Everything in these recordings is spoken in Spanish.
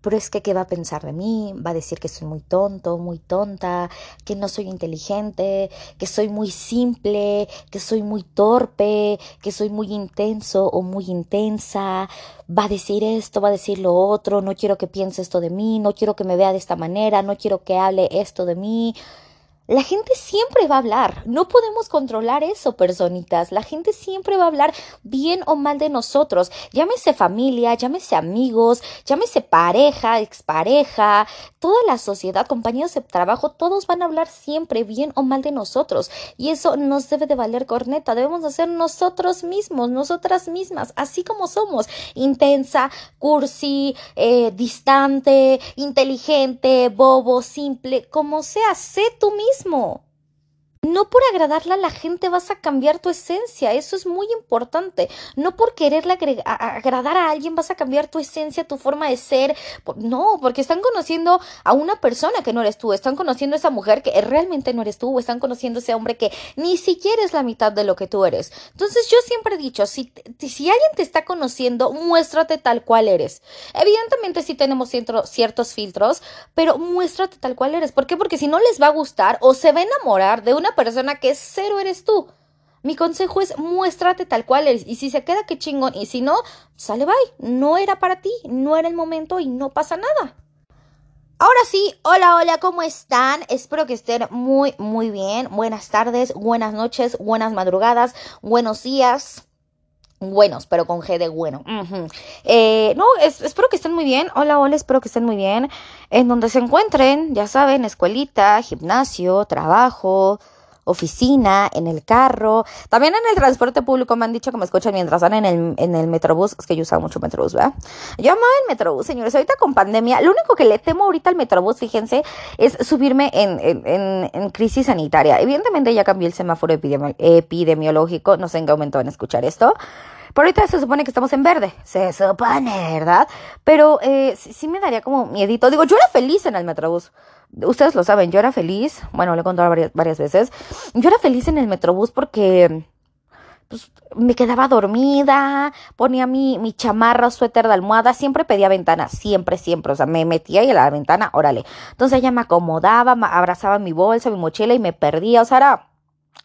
pero es que qué va a pensar de mí, va a decir que soy muy tonto, muy tonta, que no soy inteligente, que soy muy simple, que soy muy torpe, que soy muy intenso o muy intensa, va a decir esto, va a decir lo otro, no quiero que piense esto de mí, no quiero que me vea de esta manera, no quiero que hable esto de mí. La gente siempre va a hablar. No podemos controlar eso, personitas. La gente siempre va a hablar bien o mal de nosotros. Llámese familia, llámese amigos, llámese pareja, expareja, toda la sociedad, compañeros de trabajo, todos van a hablar siempre bien o mal de nosotros. Y eso nos debe de valer corneta. Debemos hacer nosotros mismos, nosotras mismas, así como somos. Intensa, cursi, eh, distante, inteligente, bobo, simple, como sea, sé tú mismo mismo. No por agradarle a la gente vas a cambiar tu esencia, eso es muy importante. No por quererle agradar a alguien vas a cambiar tu esencia, tu forma de ser. No, porque están conociendo a una persona que no eres tú, están conociendo a esa mujer que realmente no eres tú, o están conociendo a ese hombre que ni siquiera es la mitad de lo que tú eres. Entonces yo siempre he dicho, si, si alguien te está conociendo, muéstrate tal cual eres. Evidentemente sí tenemos ciertos filtros, pero muéstrate tal cual eres. ¿Por qué? Porque si no les va a gustar o se va a enamorar de una persona que cero eres tú. Mi consejo es muéstrate tal cual eres. Y si se queda, que chingón. Y si no, sale bye. No era para ti, no era el momento y no pasa nada. Ahora sí, hola, hola, ¿cómo están? Espero que estén muy, muy bien. Buenas tardes, buenas noches, buenas madrugadas, buenos días. Buenos, pero con G de bueno. Eh, no, espero que estén muy bien. Hola, hola, espero que estén muy bien. En donde se encuentren, ya saben, escuelita, gimnasio, trabajo, oficina, en el carro, también en el transporte público me han dicho que me escuchan mientras van en el, en el metrobús, es que yo usaba mucho metrobús, ¿verdad? Yo amaba el metrobús, señores, ahorita con pandemia, lo único que le temo ahorita al metrobús, fíjense, es subirme en, en, en, crisis sanitaria. Evidentemente ya cambió el semáforo epidemiológico, no sé en qué momento van a escuchar esto. Pero ahorita se supone que estamos en verde. Se supone, ¿verdad? Pero eh, sí, me daría como miedito. Digo, yo era feliz en el Metrobús. Ustedes lo saben, yo era feliz. Bueno, le he contado varias, veces. Yo era feliz en el Metrobús porque pues, me quedaba dormida, ponía mi, mi chamarra, suéter de almohada, siempre pedía ventana, siempre, siempre, o sea, me metía ahí a la ventana, órale. Entonces ella me acomodaba, me abrazaba mi bolsa, mi mochila y me perdía, o sea, era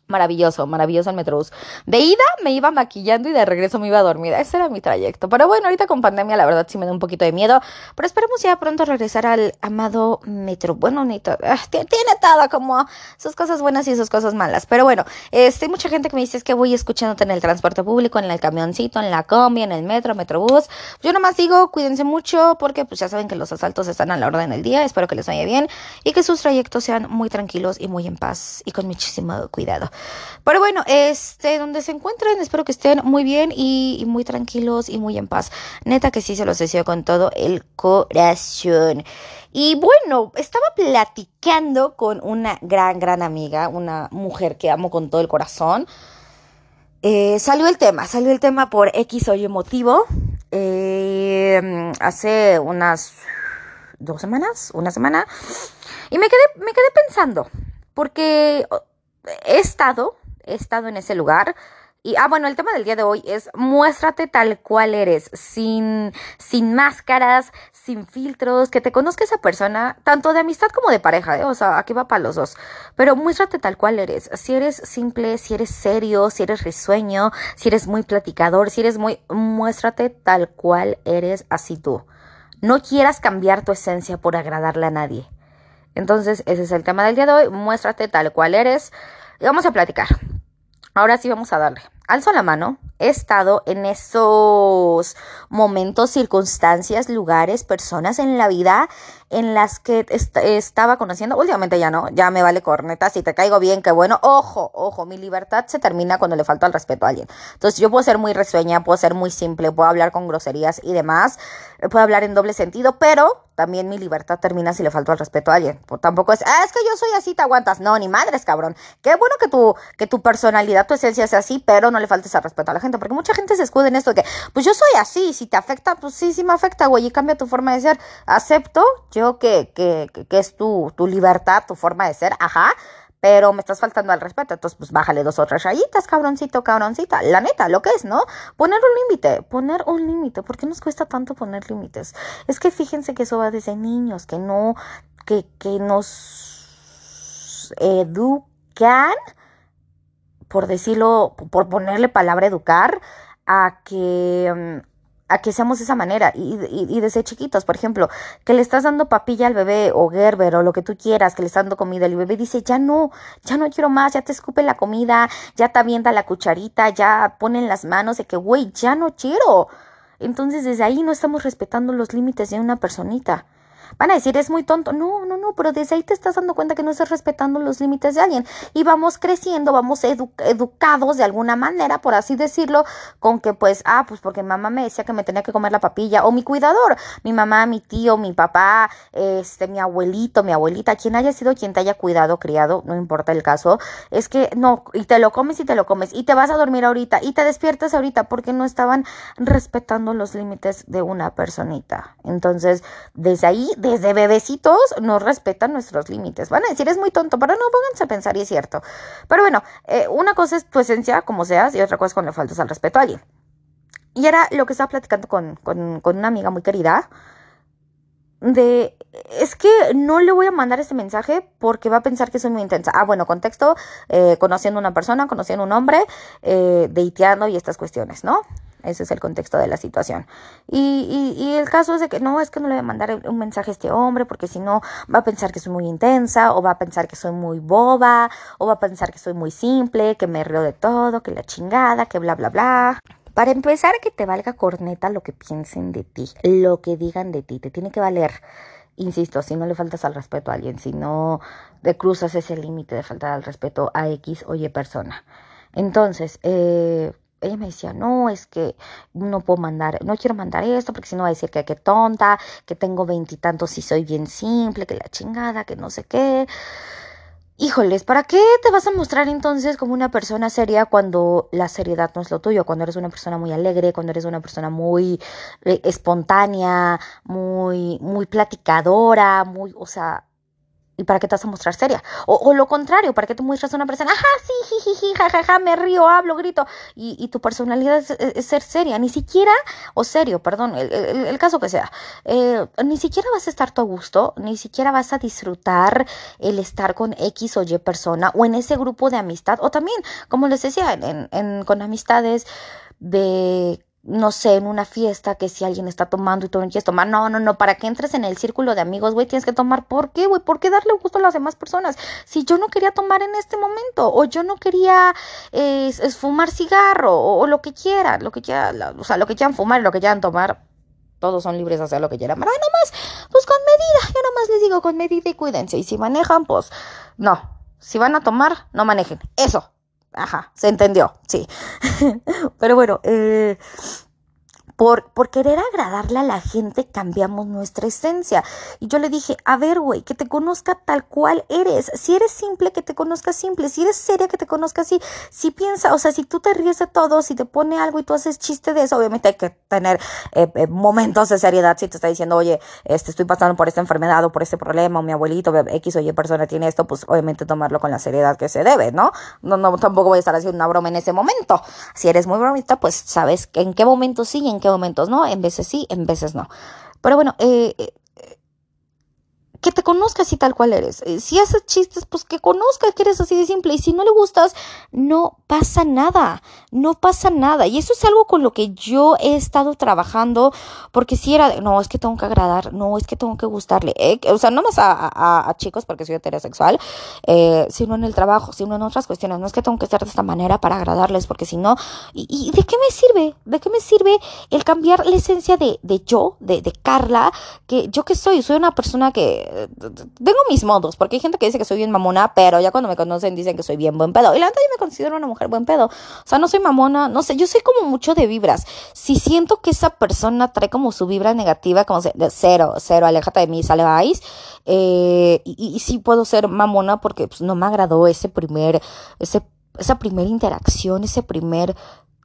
Maravilloso, maravilloso el Metrobús. De ida me iba maquillando y de regreso me iba dormida. Ese era mi trayecto. Pero bueno, ahorita con pandemia la verdad sí me da un poquito de miedo. Pero esperemos ya pronto regresar al amado Metro. Bueno, ni ah, tiene todo como sus cosas buenas y sus cosas malas. Pero bueno, este, hay mucha gente que me dice es que voy escuchándote en el transporte público, en el camioncito, en la combi, en el metro, Metrobús. Yo nomás digo, cuídense mucho porque pues ya saben que los asaltos están a la orden del día. Espero que les vaya bien y que sus trayectos sean muy tranquilos y muy en paz y con muchísimo cuidado. Pero bueno, este, donde se encuentren, espero que estén muy bien y, muy tranquilos y muy en paz. Neta que sí se los deseo con todo el corazón. Y bueno, estaba platicando con una gran, gran amiga, una mujer que amo con todo el corazón. Eh, salió el tema, salió el tema por X o Y motivo. Eh, hace unas dos semanas, una semana. Y me quedé, me quedé pensando, porque he estado, he estado en ese lugar. Y, ah, bueno, el tema del día de hoy es muéstrate tal cual eres, sin, sin máscaras, sin filtros, que te conozca esa persona, tanto de amistad como de pareja, ¿eh? o sea, aquí va para los dos. Pero muéstrate tal cual eres. Si eres simple, si eres serio, si eres risueño, si eres muy platicador, si eres muy, muéstrate tal cual eres así tú. No quieras cambiar tu esencia por agradarle a nadie. Entonces, ese es el tema del día de hoy. Muéstrate tal cual eres. Y vamos a platicar. Ahora sí vamos a darle. Alzo la mano. He estado en esos momentos, circunstancias, lugares, personas en la vida en las que estaba conociendo. Últimamente ya no, ya me vale corneta. Si te caigo bien, qué bueno. Ojo, ojo, mi libertad se termina cuando le falta el respeto a alguien. Entonces yo puedo ser muy resueña, puedo ser muy simple, puedo hablar con groserías y demás. Puedo hablar en doble sentido, pero también mi libertad termina si le faltó el respeto a alguien. tampoco es, ah, es que yo soy así, te aguantas. No, ni madres, cabrón. Qué bueno que tu, que tu personalidad, tu esencia sea así, pero no le faltes el respeto a la gente. Porque mucha gente se escuda en esto de que, pues yo soy así, si te afecta, pues sí, sí me afecta, güey, y cambia tu forma de ser. Acepto yo que, que, que es tu, tu libertad, tu forma de ser, ajá pero me estás faltando al respeto, entonces pues bájale dos o tres rayitas, cabroncito, cabroncita, la neta, lo que es, ¿no? Poner un límite, poner un límite, ¿por qué nos cuesta tanto poner límites? Es que fíjense que eso va desde niños, que no, que, que nos educan, por decirlo, por ponerle palabra educar, a que mm, a que seamos de esa manera y, y, desde chiquitos, por ejemplo, que le estás dando papilla al bebé o Gerber o lo que tú quieras, que le estás dando comida y el bebé dice, ya no, ya no quiero más, ya te escupe la comida, ya te avienta la cucharita, ya ponen las manos de que, güey, ya no quiero. Entonces desde ahí no estamos respetando los límites de una personita. Van a decir, es muy tonto. No, no, no, pero desde ahí te estás dando cuenta que no estás respetando los límites de alguien. Y vamos creciendo, vamos educados de alguna manera, por así decirlo, con que pues, ah, pues porque mamá me decía que me tenía que comer la papilla, o mi cuidador, mi mamá, mi tío, mi papá, este, mi abuelito, mi abuelita, quien haya sido quien te haya cuidado, criado, no importa el caso, es que no, y te lo comes y te lo comes, y te vas a dormir ahorita, y te despiertas ahorita, porque no estaban respetando los límites de una personita. Entonces, desde ahí, desde bebecitos no respetan nuestros límites. Van a decir, es muy tonto, pero no, pónganse a pensar y es cierto. Pero bueno, eh, una cosa es tu esencia, como seas, y otra cosa es cuando le faltas al respeto a alguien. Y era lo que estaba platicando con, con, con una amiga muy querida, de es que no le voy a mandar este mensaje porque va a pensar que soy muy intensa. Ah, bueno, contexto, eh, conociendo una persona, conociendo un hombre, eh, deiteando y estas cuestiones, ¿no? Ese es el contexto de la situación. Y, y, el caso es de que no, es que no le voy a mandar un mensaje a este hombre porque si no va a pensar que soy muy intensa o va a pensar que soy muy boba o va a pensar que soy muy simple, que me río de todo, que la chingada, que bla, bla, bla. Para empezar, que te valga corneta lo que piensen de ti, lo que digan de ti, te tiene que valer. Insisto, si no le faltas al respeto a alguien, si no te cruzas ese límite de faltar al respeto a X o Y persona. Entonces, eh, ella me decía, no, es que no puedo mandar, no quiero mandar esto porque si no va a decir que qué tonta, que tengo veintitantos y soy bien simple, que la chingada, que no sé qué. Híjoles, ¿para qué te vas a mostrar entonces como una persona seria cuando la seriedad no es lo tuyo? Cuando eres una persona muy alegre, cuando eres una persona muy eh, espontánea, muy, muy platicadora, muy, o sea, ¿Y para qué te vas a mostrar seria? O, lo contrario, ¿para qué te muestras a una persona? Ajá, sí, jiji, jajaja, me río, hablo, grito. Y, y tu personalidad es, ser seria, ni siquiera, o serio, perdón, el, caso que sea. Eh, ni siquiera vas a estar tu a gusto, ni siquiera vas a disfrutar el estar con X o Y persona o en ese grupo de amistad. O también, como les decía, en, en, con amistades de no sé, en una fiesta, que si alguien está tomando y tú no quieres tomar, no, no, no, para que entres en el círculo de amigos, güey, tienes que tomar. ¿Por qué, güey? ¿Por qué darle gusto a las demás personas? Si yo no quería tomar en este momento, o yo no quería eh, es, fumar cigarro, o, lo que quiera, lo que quiera, o sea, lo que quieran fumar y lo que quieran tomar, todos son libres de hacer lo que quieran. Pero nomás, pues con medida, yo nomás les digo con medida y cuídense. Y si manejan, pues no. Si van a tomar, no manejen. Eso, Ajá, se entendió, sí. Pero bueno, eh, por, querer agradarle a la gente cambiamos nuestra esencia. Y yo le dije, a ver, güey, que te conozca tal cual eres. Si eres simple, que te conozca simple. Si eres seria, que te conozca así. Si piensa, o sea, si tú te ríes de todo, si te pone algo y tú haces chiste de eso, obviamente hay que tener eh, eh, momentos de seriedad. Si te está diciendo, oye, este, estoy pasando por esta enfermedad o por este problema, o mi abuelito, X o Y persona tiene esto, pues obviamente tomarlo con la seriedad que se debe, ¿no? No, no, tampoco voy a estar haciendo una broma en ese momento. Si eres muy bromista, pues sabes en qué momento sí y en qué momentos no, en veces sí, en veces no. Pero bueno, eh, eh que te conozca así tal cual eres. Eh, si haces chistes, pues que conozca que eres así de simple. Y si no le gustas, no pasa nada. No pasa nada. Y eso es algo con lo que yo he estado trabajando. Porque si era de, no, es que tengo que agradar. No, es que tengo que gustarle. Eh, o sea, no más a, chicos porque soy heterosexual. Eh, sino en el trabajo, sino en otras cuestiones. No es que tengo que ser de esta manera para agradarles. Porque si no, ¿y, de qué me sirve? ¿De qué me sirve el cambiar la esencia de, de yo, de, de Carla? Que yo que soy, soy una persona que tengo mis modos, porque hay gente que dice que soy bien mamona, pero ya cuando me conocen dicen que soy bien buen pedo. Y la verdad yo me considero una mujer buen pedo. O sea, no soy mamona, no sé, yo soy como mucho de vibras. Si siento que esa persona trae como su vibra negativa, como cero, cero, aléjate de mí, sale vais. Eh, y, y, sí puedo ser mamona porque pues, no me agradó ese primer, ese, esa primera interacción, ese primer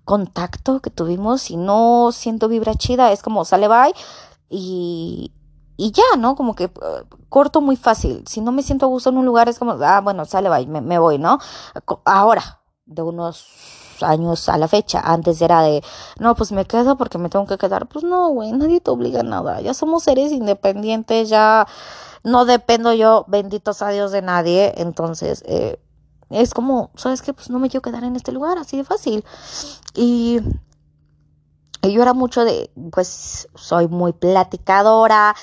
contacto que tuvimos y no siento vibra chida, es como sale bye y, y ya, ¿no? Como que uh, corto muy fácil. Si no me siento a gusto en un lugar, es como, ah, bueno, sale, va, me, me voy, ¿no? Ahora, de unos años a la fecha. Antes era de, no, pues me quedo porque me tengo que quedar. Pues no, güey, nadie te obliga a nada. Ya somos seres independientes, ya no dependo yo, benditos a Dios, de nadie. Entonces, eh, es como, ¿sabes qué? Pues no me quiero quedar en este lugar, así de fácil. Y yo era mucho de, pues soy muy platicadora,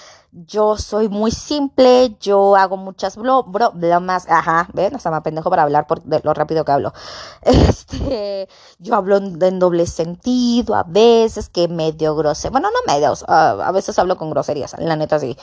yo soy muy simple, yo hago muchas bro, bro, bromas, ajá, ven, sea, me pendejo para hablar por lo rápido que hablo. Este, yo hablo en, doble sentido, a veces que medio grosero, bueno, no medio, a veces hablo con groserías, la neta sí,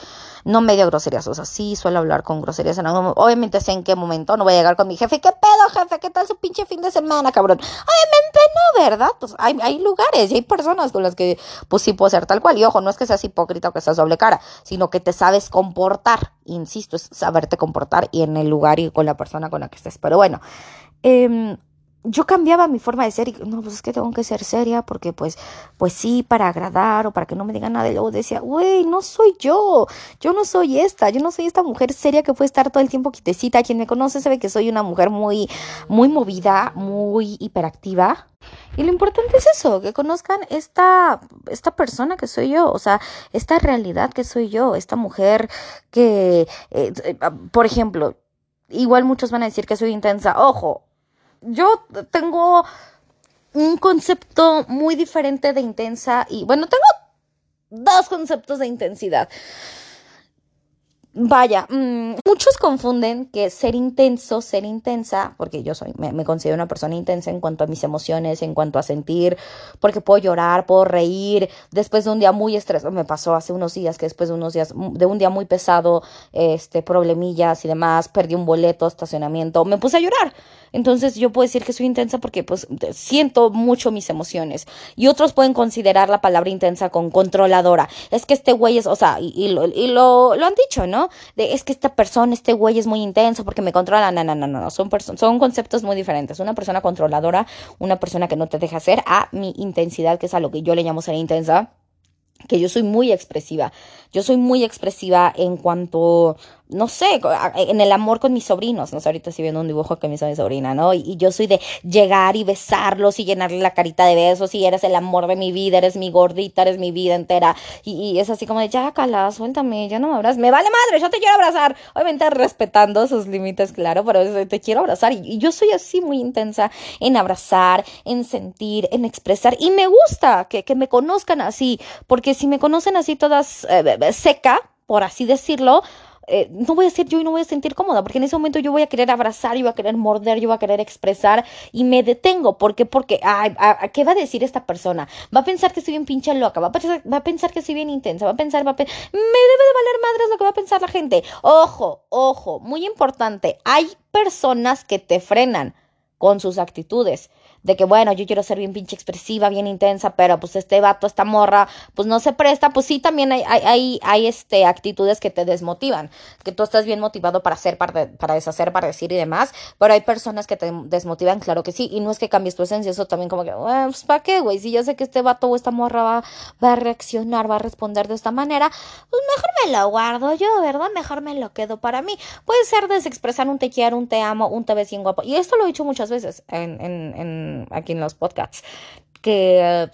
no medio groserías, o sea, sí suelo hablar con groserías, en algún, obviamente sé en qué momento, no voy a llegar con mi jefe, ¿qué pedo, jefe? ¿Qué tal su pinche fin de semana, cabrón? Obviamente no, ¿verdad? Pues hay, hay lugares y hay personas con las que, pues sí puedo ser tal cual, y ojo, no es que seas hipócrita o que seas doble cara, sino que te sabes comportar. Insisto, es saberte comportar y en el lugar y con la persona con la que estés. Pero bueno, eh, yo cambiaba mi forma de ser y no, pues es que tengo que ser seria porque pues, pues sí, para agradar o para que no me digan nada. Y luego decía, güey, no soy yo, yo no soy esta, yo no soy esta mujer seria que puede estar todo el tiempo quitecita. Quien me conoce sabe que soy una mujer muy, muy movida, muy hiperactiva. Y lo importante es eso, que conozcan esta, esta persona que soy yo, o sea, esta realidad que soy yo, esta mujer que, eh, eh, por ejemplo, igual muchos van a decir que soy intensa, ojo, yo tengo un concepto muy diferente de intensa y bueno, tengo dos conceptos de intensidad. Vaya, mm, muchos confunden que ser intenso, ser intensa, porque yo soy, me, considero una persona intensa en cuanto a mis emociones, en cuanto a sentir, porque puedo llorar, puedo reír, después de un día muy estresado, me pasó hace unos días que después de unos días, de un día muy pesado, este, problemillas y demás, perdí un boleto, estacionamiento, me puse a llorar. Entonces yo puedo decir que soy intensa porque pues siento mucho mis emociones. Y otros pueden considerar la palabra intensa con controladora. Es que este güey es, o sea, y, lo, y lo, lo, han dicho, ¿no? De es que esta persona, este güey es muy intenso porque me controla. No, no, no, no, no. Son, son conceptos muy diferentes. Una persona controladora, una persona que no te deja hacer, a mi intensidad, que es a lo que yo le llamo ser intensa que yo soy muy expresiva. Yo soy muy expresiva en cuanto no sé, en el amor con mis sobrinos, no sé, ahorita estoy viendo un dibujo que me hizo mi sobrina, ¿no? Y, yo soy de llegar y besarlos y llenarle la carita de besos y eres el amor de mi vida, eres mi gordita, eres mi vida entera. Y, es así como de, ya, cala, suéltame, ya no me abrazas, me vale madre, yo te quiero abrazar. Obviamente respetando sus límites, claro, pero te quiero abrazar. Y, yo soy así muy intensa en abrazar, en sentir, en expresar. Y me gusta que, me conozcan así, porque si me conocen así todas eh, seca, por así decirlo, eh, no voy a ser yo y no voy a sentir cómoda, porque en ese momento yo voy a querer abrazar, yo voy a querer morder, yo voy a querer expresar y me detengo. ¿Por qué? Porque, ay, ¿qué va a decir esta persona? Va a pensar que estoy bien pinche loca, va a pensar, va a pensar que soy bien intensa, va a pensar, va a me debe de valer madres lo que va a pensar la gente. Ojo, ojo, muy importante, hay personas que te frenan con sus actitudes de que bueno, yo quiero ser bien pinche expresiva, bien intensa, pero pues este vato, esta morra, pues no se presta, pues sí también hay, hay, hay, este, actitudes que te desmotivan, que tú estás bien motivado para hacer, para, para deshacer, para decir y demás, pero hay personas que te desmotivan, claro que sí, y no es que cambies tu esencia, eso también como que, pues ¿para qué, güey? Si yo sé que este vato o esta morra va, va a reaccionar, va a responder de esta manera, pues mejor me lo guardo yo, ¿verdad? Mejor me lo quedo para mí. Puede ser desexpresar un te quiero, un te amo, un te ves bien guapo, y esto lo he dicho muchas veces en, en, en aquí en los podcasts, que,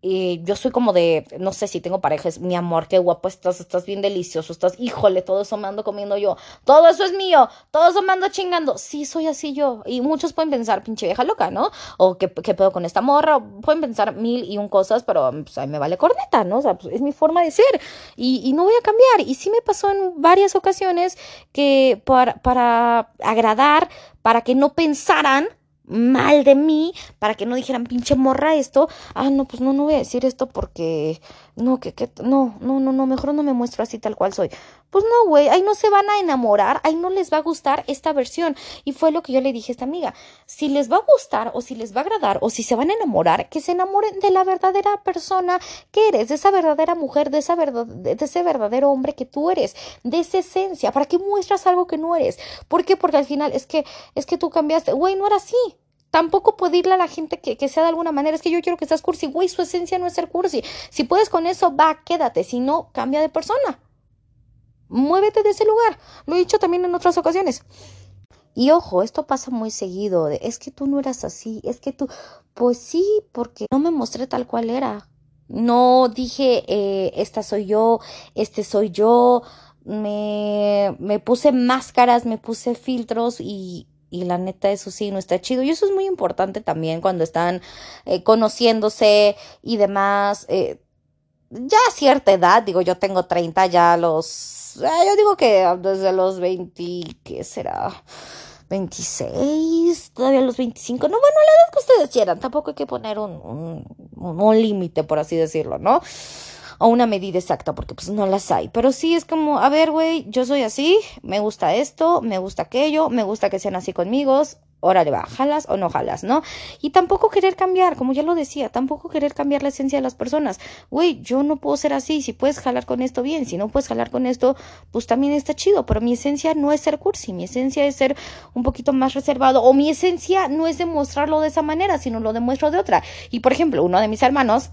y yo soy como de, no sé si tengo parejas, mi amor, qué guapo estás, estás bien delicioso, estás, híjole, todo eso me ando comiendo yo, todo eso es mío, todo eso me ando chingando, sí, soy así yo, y muchos pueden pensar, pinche vieja loca, ¿no? O qué, qué pedo con esta morra, pueden pensar mil y un cosas, pero pues, a mí me vale corneta, ¿no? O sea, pues, es mi forma de ser, y, y, no voy a cambiar, y sí me pasó en varias ocasiones que para, para agradar, para que no pensaran, mal de mí para que no dijeran pinche morra esto. Ah, no, pues no, no voy a decir esto porque no, que, que, no, no, no, no, mejor no me muestro así tal cual soy. Pues no, güey, ahí no se van a enamorar, ahí no les va a gustar esta versión. Y fue lo que yo le dije a esta amiga. Si les va a gustar o si les va a agradar o si se van a enamorar, que se enamoren de la verdadera persona que eres, de esa verdadera mujer, de, esa verdad, de ese verdadero hombre que tú eres, de esa esencia. ¿Para qué muestras algo que no eres? ¿Por qué? Porque al final es que, es que tú cambiaste. Güey, no era así. Tampoco puedo irle a la gente que, que, sea de alguna manera. Es que yo quiero que seas cursi. Güey, su esencia no es ser cursi. Si puedes con eso, va, quédate. Si no, cambia de persona. muévete de ese lugar. Lo he dicho también en otras ocasiones. Y ojo, esto pasa muy seguido, de, es que tú no eras así, es que tú, pues sí, porque no me mostré tal cual era. No dije, eh, esta soy yo, este soy yo, me, me puse máscaras, me puse filtros y, y la neta eso sí no está chido. Y eso es muy importante también cuando están eh, conociéndose y demás eh, ya a cierta edad digo yo tengo 30 ya los eh, yo digo que desde los 20 qué será 26 todavía los 25 no bueno la edad que ustedes quieran tampoco hay que poner un, un, un límite por así decirlo no o una medida exacta, porque pues no las hay. Pero sí es como, a ver, güey, yo soy así, me gusta esto, me gusta aquello, me gusta que sean así conmigo, órale va, jalas o no jalas, ¿no? Y tampoco querer cambiar, como ya lo decía, tampoco querer cambiar la esencia de las personas. Güey, yo no puedo ser así, si puedes jalar con esto bien, si no puedes jalar con esto, pues también está chido, pero mi esencia no es ser cursi, mi esencia es ser un poquito más reservado, o mi esencia no es demostrarlo de esa manera, sino lo demuestro de otra. Y por ejemplo, uno de mis hermanos,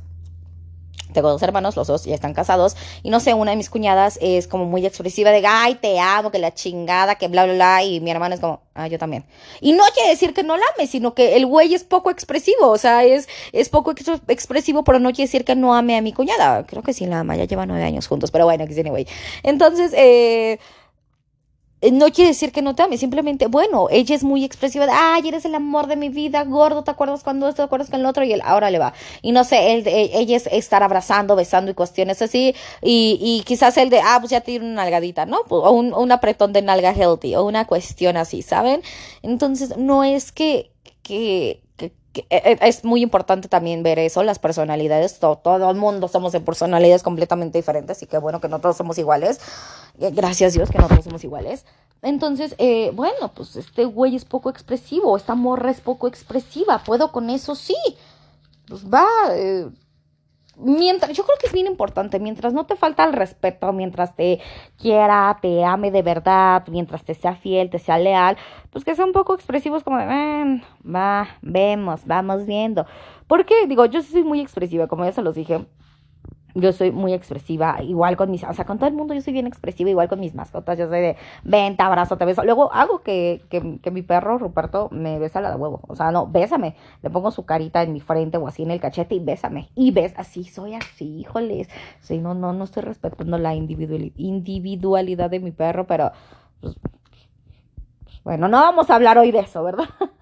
tengo dos hermanos, los dos ya están casados, y no sé, una de mis cuñadas es como muy expresiva de, ay, te amo, que la chingada, que bla, bla, bla, y mi hermano es como, ah, yo también. Y no quiere decir que no la ame, sino que el güey es poco expresivo, o sea, es, es poco expresivo, pero no quiere decir que no ame a mi cuñada. Creo que sí la ama, ya lleva nueve años juntos, pero bueno, que güey. Entonces, eh, no quiere decir que no te ame, simplemente, bueno, ella es muy expresiva de, ay, eres el amor de mi vida, gordo, ¿te acuerdas cuando esto, te acuerdas con el otro? Y él ahora le va. Y no sé, él, eh, ella es estar abrazando, besando y cuestiones así, y, y quizás el de, ah, pues ya tiene una nalgadita, ¿no? O un, un apretón de nalga healthy, o una cuestión así, ¿saben? Entonces, no es que, que, e, e, es muy importante también ver eso, las personalidades, todo, todo, el mundo somos de personalidades completamente diferentes y qué bueno que no todos somos iguales, eh, gracias Dios que no todos somos iguales. Entonces, eh, bueno, pues este güey es poco expresivo, esta morra es poco expresiva, puedo con eso, sí, pues va, eh, mientras, yo creo que es bien importante, mientras no te falta el respeto, mientras te quiera, te ame de verdad, mientras te sea fiel, te sea leal, pues que sea un poco expresivos como de, va, vemos, vamos viendo. Porque, digo, yo soy muy expresiva, como ya se los dije, yo soy muy expresiva, igual con mis, o sea, con todo el mundo yo soy bien expresiva, igual con mis mascotas, yo soy de venta, abrazo, te beso. Luego hago que, que, que mi perro Ruperto me besa la de huevo, o sea, no, bésame, le pongo su carita en mi frente o así en el cachete y bésame. Y ves, así soy así, híjoles. Sí, no, no, no estoy respetando la individualidad de mi perro, pero pues, bueno, no vamos a hablar hoy de eso, ¿verdad?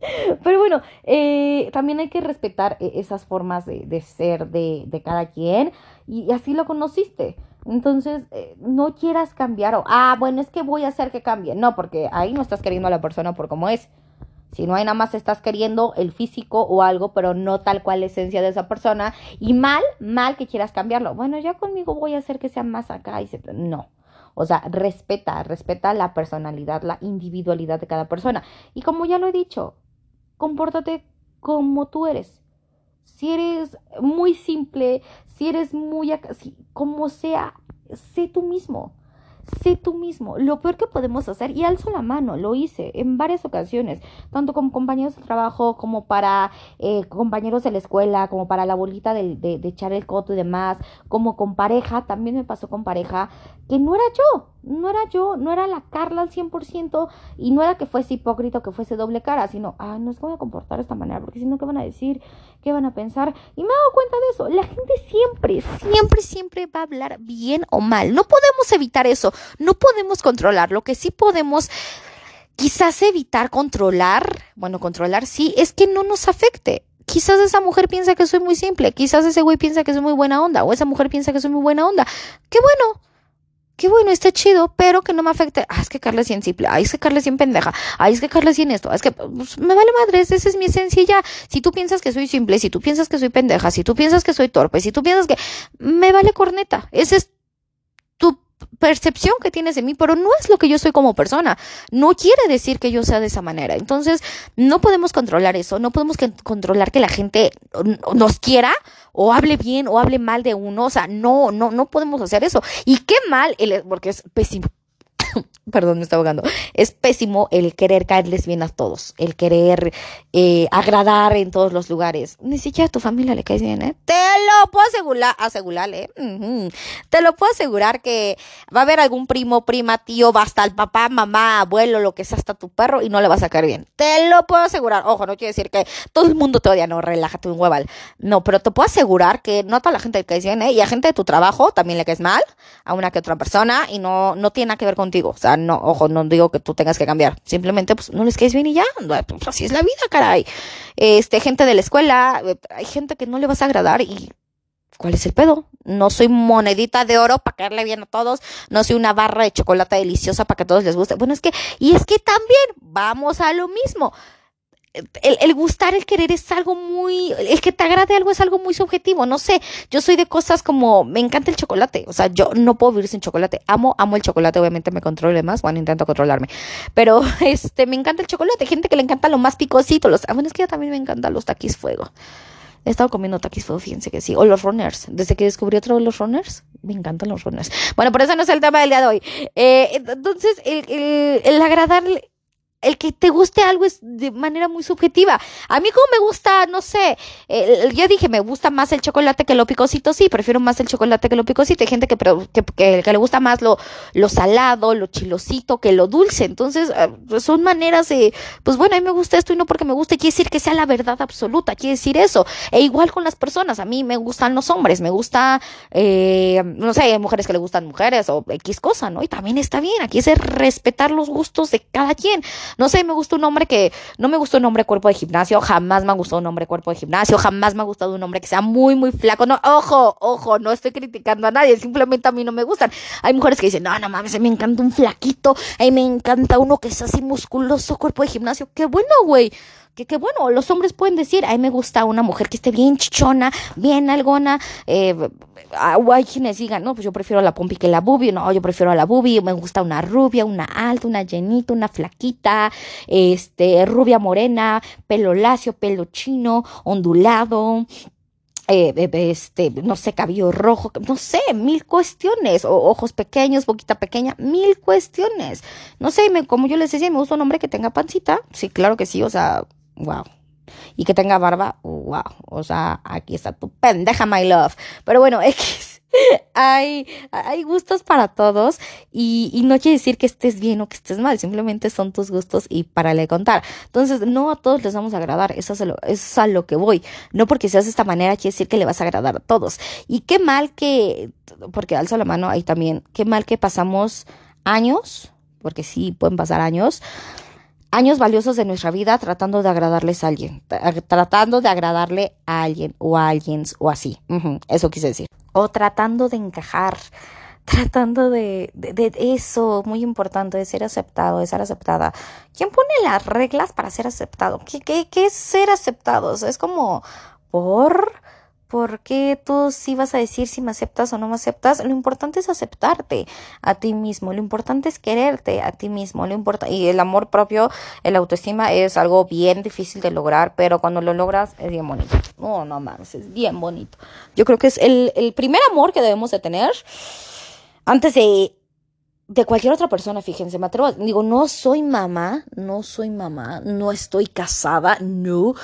Pero bueno, eh, también hay que respetar eh, esas formas de, ser de, de, cada quien y, así lo conociste. Entonces, eh, no quieras cambiar o, ah, bueno, es que voy a hacer que cambie. No, porque ahí no estás queriendo a la persona por cómo es. Si no hay nada más estás queriendo el físico o algo, pero no tal cual la esencia de esa persona. Y mal, mal que quieras cambiarlo. Bueno, ya conmigo voy a hacer que sea más acá. Y se... No. O sea, respeta, respeta la personalidad, la individualidad de cada persona. Y como ya lo he dicho, compórtate como tú eres. Si eres muy simple, si eres muy, como sea, sé tú mismo sé tú mismo. Lo peor que podemos hacer, y alzo la mano, lo hice en varias ocasiones, tanto como compañeros de trabajo, como para eh, compañeros de la escuela, como para la bolita de, de, echar el coto y demás, como con pareja, también me pasó con pareja, que no era yo, no era yo, no era la Carla al 100%, y no era que fuese hipócrita o que fuese doble cara, sino, ah, no es que voy a comportar de esta manera, porque si no, ¿qué van a decir? ¿Qué van a pensar? Y me he dado cuenta de eso, la gente siempre, siempre, siempre va a hablar bien o mal, no podemos evitar eso no podemos controlar. Lo que sí podemos quizás evitar controlar, bueno, controlar sí, es que no nos afecte. Quizás esa mujer piensa que soy muy simple, quizás ese güey piensa que soy muy buena onda, o esa mujer piensa que soy muy buena onda. Qué bueno, qué bueno, está chido, pero que no me afecte. Ah, es que Carla es bien simple, ay, es que Carla es bien pendeja, ay, es que Carla es bien esto, es que pues, me vale madres, esa es mi esencia ya. Si tú piensas que soy simple, si tú piensas que soy pendeja, si tú piensas que soy torpe, si tú piensas que me vale corneta, ese es percepción que tienes de mí, pero no es lo que yo soy como persona. No quiere decir que yo sea de esa manera. Entonces, no podemos controlar eso, no podemos controlar que la gente nos quiera o hable bien o hable mal de uno. O sea, no, no, no podemos hacer eso. Y qué mal, porque es pésimo. perdón, me está ahogando, es pésimo el querer caerles bien a todos, el querer eh, agradar en todos los lugares. Ni siquiera a tu familia le caes bien, ¿eh? Te lo puedo asegurar, asegurar, ¿eh? Te lo puedo asegurar que va a haber algún primo, prima, tío, va hasta el papá, mamá, abuelo, lo que sea, hasta tu perro y no le vas a caer bien. Te lo puedo asegurar. Ojo, no quiere decir que todo el mundo te odia, no, relájate un hueval. No, pero te puedo asegurar que no a toda la gente le caes bien, ¿eh? Y a gente de tu trabajo también le caes mal, a una que otra persona y no, no tiene nada que ver contigo. O sea, no, ojo, no digo que tú tengas que cambiar. Simplemente, pues, no les quedes bien y ya. Pues, así es la vida, caray. Este, gente de la escuela, eh, hay gente que no le vas a agradar y ¿cuál es el pedo? No soy monedita de oro para caerle bien a todos, no soy una barra de chocolate deliciosa para que a todos les guste. Bueno, es que, y es que también vamos a lo mismo el, gustar, el querer es algo muy, el que te agrade algo es algo muy subjetivo, no sé, yo soy de cosas como, me encanta el chocolate, o sea, yo no puedo vivir sin chocolate, amo, amo el chocolate, obviamente me controlo más, bueno, intento controlarme, pero este, me encanta el chocolate, gente que le encanta lo más picosito, los, ah, bueno, es que yo también me encantan los taquis fuego, he estado comiendo taquis fuego, fíjense que sí, o los runners, desde que descubrí otro de los runners, me encantan los runners, bueno, por eso no es el tema del día de hoy, eh, entonces, el, el, el agradarle, el que te guste algo es de manera muy subjetiva. A mí como me gusta, no sé, ya dije, me gusta más el chocolate que lo picosito, sí, prefiero más el chocolate que lo picosito. Hay gente que, que, que, le gusta más lo, lo salado, lo chilosito que lo dulce. Entonces, ah, pues son maneras de, pues bueno, a mí me gusta esto y no porque me guste, quiere decir que sea la verdad absoluta, quiere decir eso. E igual con las personas, a mí me gustan los hombres, me gusta, eh, no sé, hay mujeres que le gustan mujeres o X cosa, ¿no? Y también está bien, aquí es respetar los gustos de cada quien. No sé, me gusta un hombre que, no me gusta un hombre cuerpo de gimnasio, jamás me ha gustado un hombre cuerpo de gimnasio, jamás me ha gustado un hombre que sea muy, muy flaco. No, ojo, ojo, no estoy criticando a nadie, simplemente a mí no me gustan. Hay mujeres que dicen, no, no mames, me encanta un flaquito, a mí me encanta uno que sea así musculoso, cuerpo de gimnasio. Qué bueno, güey que, que, bueno, los hombres pueden decir, a mí me gusta una mujer que esté bien chichona, bien algona, eh, hay quienes digan, no, pues yo prefiero la pompi que la bubi, no, yo prefiero a la bubi, me gusta una rubia, una alta, una llenita, una flaquita, este, rubia morena, pelo lacio, pelo chino, ondulado, eh, este, no sé, cabello rojo, no sé, mil cuestiones, o ojos pequeños, boquita pequeña, mil cuestiones. No sé, me, como yo les decía, me gusta un hombre que tenga pancita, sí, claro que sí, o sea, wow. Y que tenga barba, wow. O sea, aquí está tu pendeja, my love. Pero bueno, X. hay, hay gustos para todos y, no quiere decir que estés bien o que estés mal, simplemente son tus gustos y para le contar. Entonces, no a todos les vamos a agradar, eso es, a lo, es a lo que voy. No porque seas de esta manera quiere decir que le vas a agradar a todos. Y qué mal que, porque alzo la mano ahí también, qué mal que pasamos años, porque sí pueden pasar años, años valiosos de nuestra vida tratando de agradarles a alguien, tratando de agradarle a alguien o a alguien o así. eso quise decir. O tratando de encajar, tratando de, de, eso, muy importante, de ser aceptado, de ser aceptada. ¿Quién pone las reglas para ser aceptado? ¿Qué, qué, qué es ser aceptado? es como por ¿Por qué tú sí vas a decir si me aceptas o no me aceptas? Lo importante es aceptarte a ti mismo, lo importante es quererte a ti mismo, lo importa y el amor propio, el autoestima es algo bien difícil de lograr, pero cuando lo logras es bien bonito. No, no mames, es bien bonito. Yo creo que es el, el primer amor que debemos de tener antes de de cualquier otra persona, fíjense, me atrevo, digo, no soy mamá, no soy mamá, no estoy casada, no,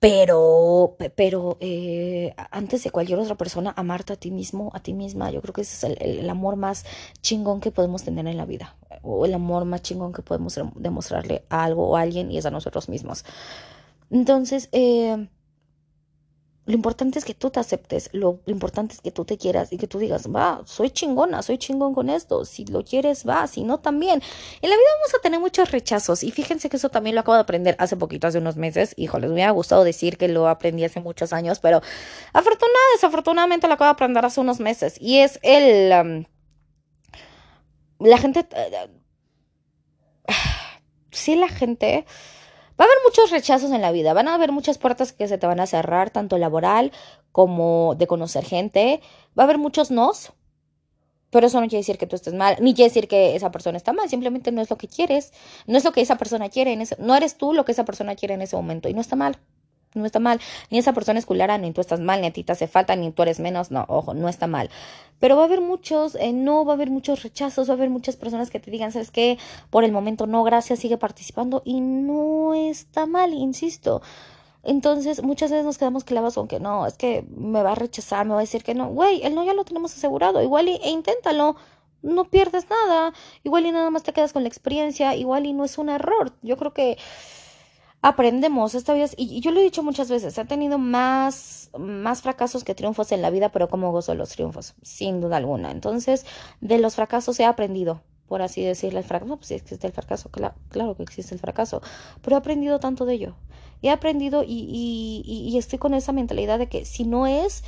pero, pero eh, antes de cualquier otra persona, amarte a ti mismo, a ti misma, yo creo que ese es el, amor más chingón que podemos tener en la vida, o el amor más chingón que podemos demostrarle a algo o a alguien y es a nosotros mismos. Entonces, eh, lo importante es que tú te aceptes, lo, importante es que tú te quieras y que tú digas, va, soy chingona, soy chingón con esto, si lo quieres, va, si no, también. En la vida vamos a tener muchos rechazos y fíjense que eso también lo acabo de aprender hace poquito, hace unos meses, híjole, me hubiera gustado decir que lo aprendí hace muchos años, pero afortunadamente, desafortunadamente lo acabo de aprender hace unos meses y es el... Um, la gente... Uh, sí, la gente Va a haber muchos rechazos en la vida, van a haber muchas puertas que se te van a cerrar, tanto laboral como de conocer gente. Va a haber muchos nos, pero eso no quiere decir que tú estés mal, ni quiere decir que esa persona está mal, simplemente no es lo que quieres, no es lo que esa persona quiere, en ese, no eres tú lo que esa persona quiere en ese momento y no está mal. No está mal. Ni esa persona es culera, ni tú estás mal, ni a ti te hace falta, ni tú eres menos. No, ojo, no está mal. Pero va a haber muchos, eh, no, va a haber muchos rechazos, va a haber muchas personas que te digan, ¿sabes qué? Por el momento no, gracias, sigue participando. Y no está mal, insisto. Entonces, muchas veces nos quedamos clavados con que no, es que me va a rechazar, me va a decir que no. Güey, el no ya lo tenemos asegurado. Igual e inténtalo no pierdes nada. Igual y nada más te quedas con la experiencia. Igual y no es un error. Yo creo que aprendemos esta vida. Y yo lo he dicho muchas veces he tenido más más fracasos que triunfos en la vida pero como gozo los triunfos sin duda alguna. Entonces de los fracasos he aprendido por así decirle el fracaso pues existe el fracaso claro, claro que existe el fracaso pero he aprendido tanto de ello. He aprendido y, y, y estoy con esa mentalidad de que si no es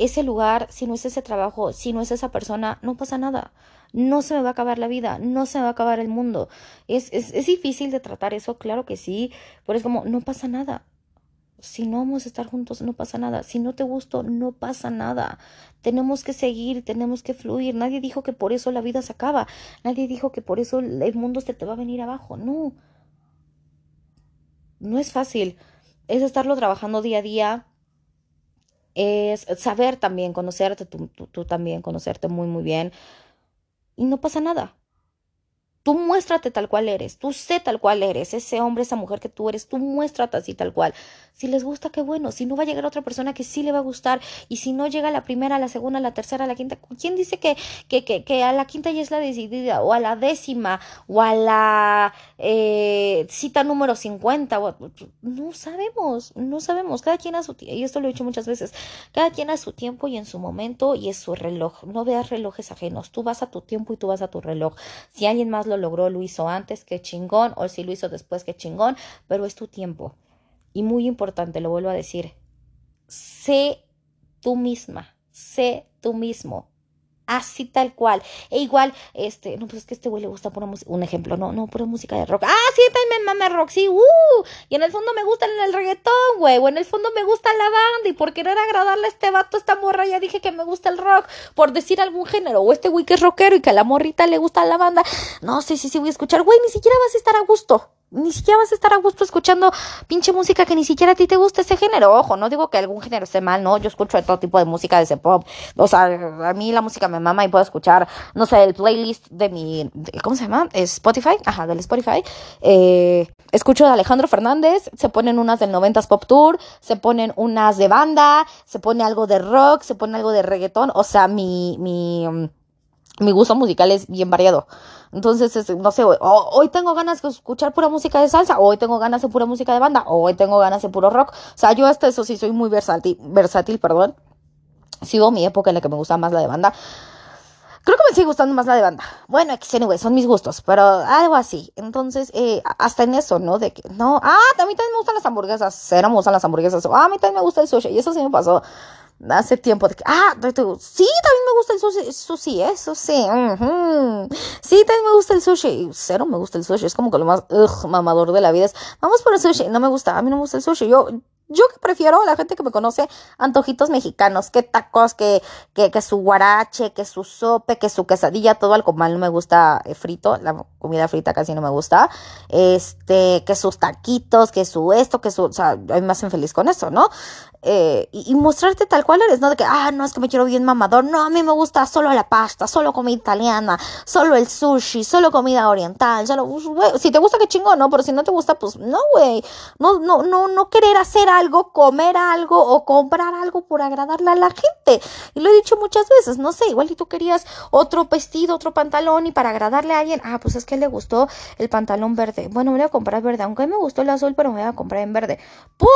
ese lugar si no es ese trabajo si no es esa persona no pasa nada no se me va a acabar la vida, no se me va a acabar el mundo. Es, es, es difícil de tratar eso, claro que sí, pero es como, no pasa nada. Si no vamos a estar juntos, no pasa nada. Si no te gusto, no pasa nada. Tenemos que seguir, tenemos que fluir. Nadie dijo que por eso la vida se acaba. Nadie dijo que por eso el mundo se te va a venir abajo. No. No es fácil. Es estarlo trabajando día a día. Es saber también, conocerte, tú, tú también, conocerte muy, muy bien y no pasa nada. Tú muéstrate tal cual eres, tú sé tal cual eres, ese hombre, esa mujer que tú eres, tú muéstrate así tal cual. Si les gusta, qué bueno, si no va a llegar otra persona que sí le va a gustar, y si no llega la primera, la segunda, la tercera, la quinta, ¿quién dice que, que, que, que a la quinta ya es la decidida, o a la décima, o a la eh, cita número 50? no sabemos, no sabemos, cada quien a su tiempo, y esto lo he dicho muchas veces, cada quien a su tiempo y en su momento y es su reloj, no veas relojes ajenos, tú vas a tu tiempo y tú vas a tu reloj. Si alguien más lo logró, lo hizo antes, que chingón, o si lo hizo después, que chingón, pero es tu tiempo. Y muy importante, lo vuelvo a decir, sé tú misma, sé tú mismo, así tal cual. E igual, este, no, pues es que este güey le gusta pura música, un ejemplo, no, no, pura música de rock. Ah, sí, también me mama rock, sí, uh, y en el fondo me gusta el reggaetón, güey, o en el fondo me gusta la banda, y por querer agradarle a este vato, esta morra, ya dije que me gusta el rock, por decir algún género, o este güey que es rockero y que a la morrita le gusta la banda. No, sí, sí, sí, voy a escuchar, güey, ni siquiera vas a estar a gusto ni siquiera vas a estar a gusto escuchando pinche música que ni siquiera a ti te gusta ese género. Ojo, no digo que algún género esté mal, no. Yo escucho de todo tipo de música, desde pop. O sea, a mí la música me mama y puedo escuchar, no sé, el playlist de mi. ¿Cómo se llama? Spotify. Ajá, del Spotify. Eh, escucho de Alejandro Fernández. Se ponen unas del 90s Pop Tour. Se ponen unas de banda. Se pone algo de rock. Se pone algo de reggaetón. O sea, mi. mi mi gusto musical es bien variado. Entonces, no sé, hoy, tengo ganas de escuchar pura música de salsa, hoy tengo ganas de pura música de banda, hoy tengo ganas de puro rock. O sea, yo hasta eso sí soy muy versátil, versátil, perdón. Sigo mi época en la que me gusta más la de banda. Creo que me sigue gustando más la de banda. Bueno, anyway, son mis gustos, pero algo así. Entonces, eh, hasta en eso, ¿no? De que, no, ah, a mí también me gustan las hamburguesas, cero me gustan las hamburguesas, ah, a mí también me gusta el sushi, y eso sí me pasó hace tiempo de que, ah, sí, también me gusta el sushi, sushi eso sí, sí, también me gusta el sushi, cero me gusta el sushi, es como que lo más mamador de la vida es, vamos por el sushi, no me gusta, a mí no me gusta el sushi, yo, yo que prefiero la gente que me conoce antojitos mexicanos, que tacos, que, que, que su guarache, que su sope, que su quesadilla, todo algo mal no me gusta eh, frito, la comida frita casi no me gusta, este, que sus taquitos, que su esto, que su, o sea, a mí me hacen feliz con eso, ¿no? Eh, y, mostrarte tal cual eres, no de que, ah, no, es que me quiero bien mamador, no, a mí me gusta solo la pasta, solo comida italiana, solo el sushi, solo comida oriental, solo, si te gusta, qué chingón, ¿no? Pero si no te gusta, pues no, güey, no, no, no, no querer hacer algo, comer algo o comprar algo por agradarle a la gente. Y lo he dicho muchas veces, no sé, igual si tú querías otro vestido, otro pantalón y para agradarle a alguien, ah, pues es que le gustó el pantalón verde, bueno, me voy a comprar verde, aunque me gustó el azul, pero me voy a comprar en verde. Por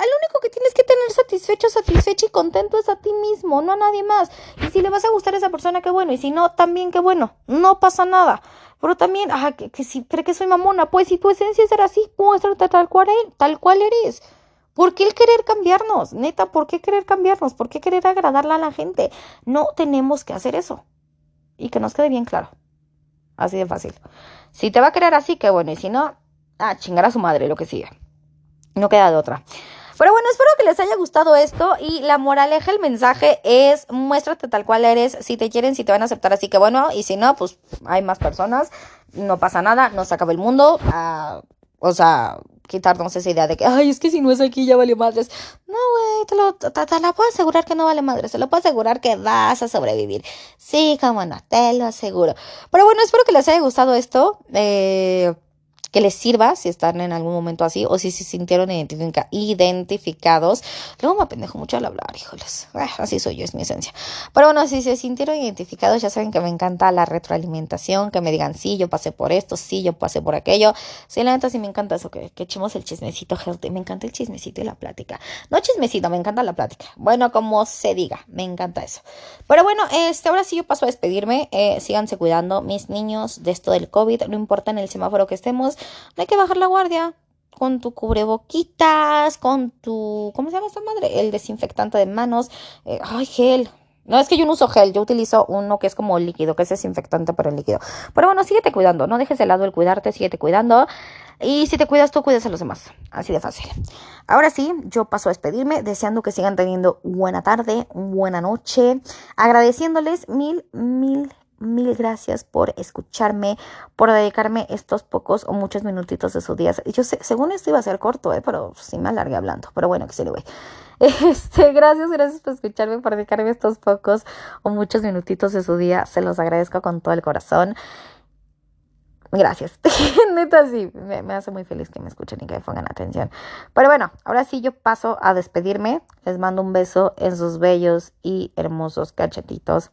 al único que tienes que tener satisfecho, satisfecho y contento es a ti mismo, no a nadie más. Y si le vas a gustar a esa persona, qué bueno. Y si no, también qué bueno. No pasa nada. Pero también, ajá, que, si cree que soy mamona, pues si tu esencia es así, muéstrate tal cual, tal cual eres. ¿Por qué el querer cambiarnos? Neta, ¿por qué querer cambiarnos? ¿Por qué querer agradarle a la gente? No tenemos que hacer eso. Y que nos quede bien claro. Así de fácil. Si te va a querer así, qué bueno. Y si no, ah, chingar a su madre, lo que sigue. No queda de otra. Pero bueno, espero que les haya gustado esto y la moraleja, el mensaje es muéstrate tal cual eres, si te quieren, si te van a aceptar, así que bueno, y si no, pues hay más personas, no pasa nada, no se acaba el mundo, ah, o sea, quitarnos esa idea de que, ay, es que si no es aquí ya vale madres. No, güey, te, lo, te, la puedo asegurar que no vale madres. Te lo puedo asegurar que vas a sobrevivir. Sí, cómo no, te lo aseguro. Pero bueno, espero que les haya gustado esto. Eh que les sirva si están en algún momento así o si se sintieron identificados. Luego me apendejo mucho al hablar, híjoles. Ah, así soy yo, es mi esencia. Pero bueno, si se sintieron identificados, ya saben que me encanta la retroalimentación, que me digan, sí, yo pasé por esto, sí, yo pasé por aquello. Sí, la neta sí me encanta eso, que, que echemos el chismecito, gente. Me encanta el chismecito y la plática. No chismecito, me encanta la plática. Bueno, como se diga, me encanta eso. Pero bueno, este, ahora sí yo paso a despedirme. Eh, síganse cuidando, mis niños, de esto del COVID. No importa en el semáforo que estemos no hay que bajar la guardia con tu cubreboquitas, con tu, ¿cómo se llama esta madre? El desinfectante de manos, eh, ay, gel. No es que yo no uso gel, yo utilizo uno que es como líquido, que es desinfectante pero líquido. Pero bueno, síguete cuidando, no dejes de lado el cuidarte, síguete cuidando. Y si te cuidas tú, cuidas a los demás. Así de fácil. Ahora sí, yo paso a despedirme, deseando que sigan teniendo buena tarde, buena noche, agradeciéndoles mil, mil mil gracias por escucharme, por dedicarme estos pocos o muchos minutitos de su día. Yo sé, según esto iba a ser corto, ¿eh? pero sí me alargué hablando. Pero bueno, que se le ve. Este, gracias, gracias por escucharme, por dedicarme estos pocos o muchos minutitos de su día. Se los agradezco con todo el corazón. Gracias. Neta, sí, me, me, hace muy feliz que me escuchen y que me pongan atención. Pero bueno, ahora sí yo paso a despedirme. Les mando un beso en sus bellos y hermosos cachetitos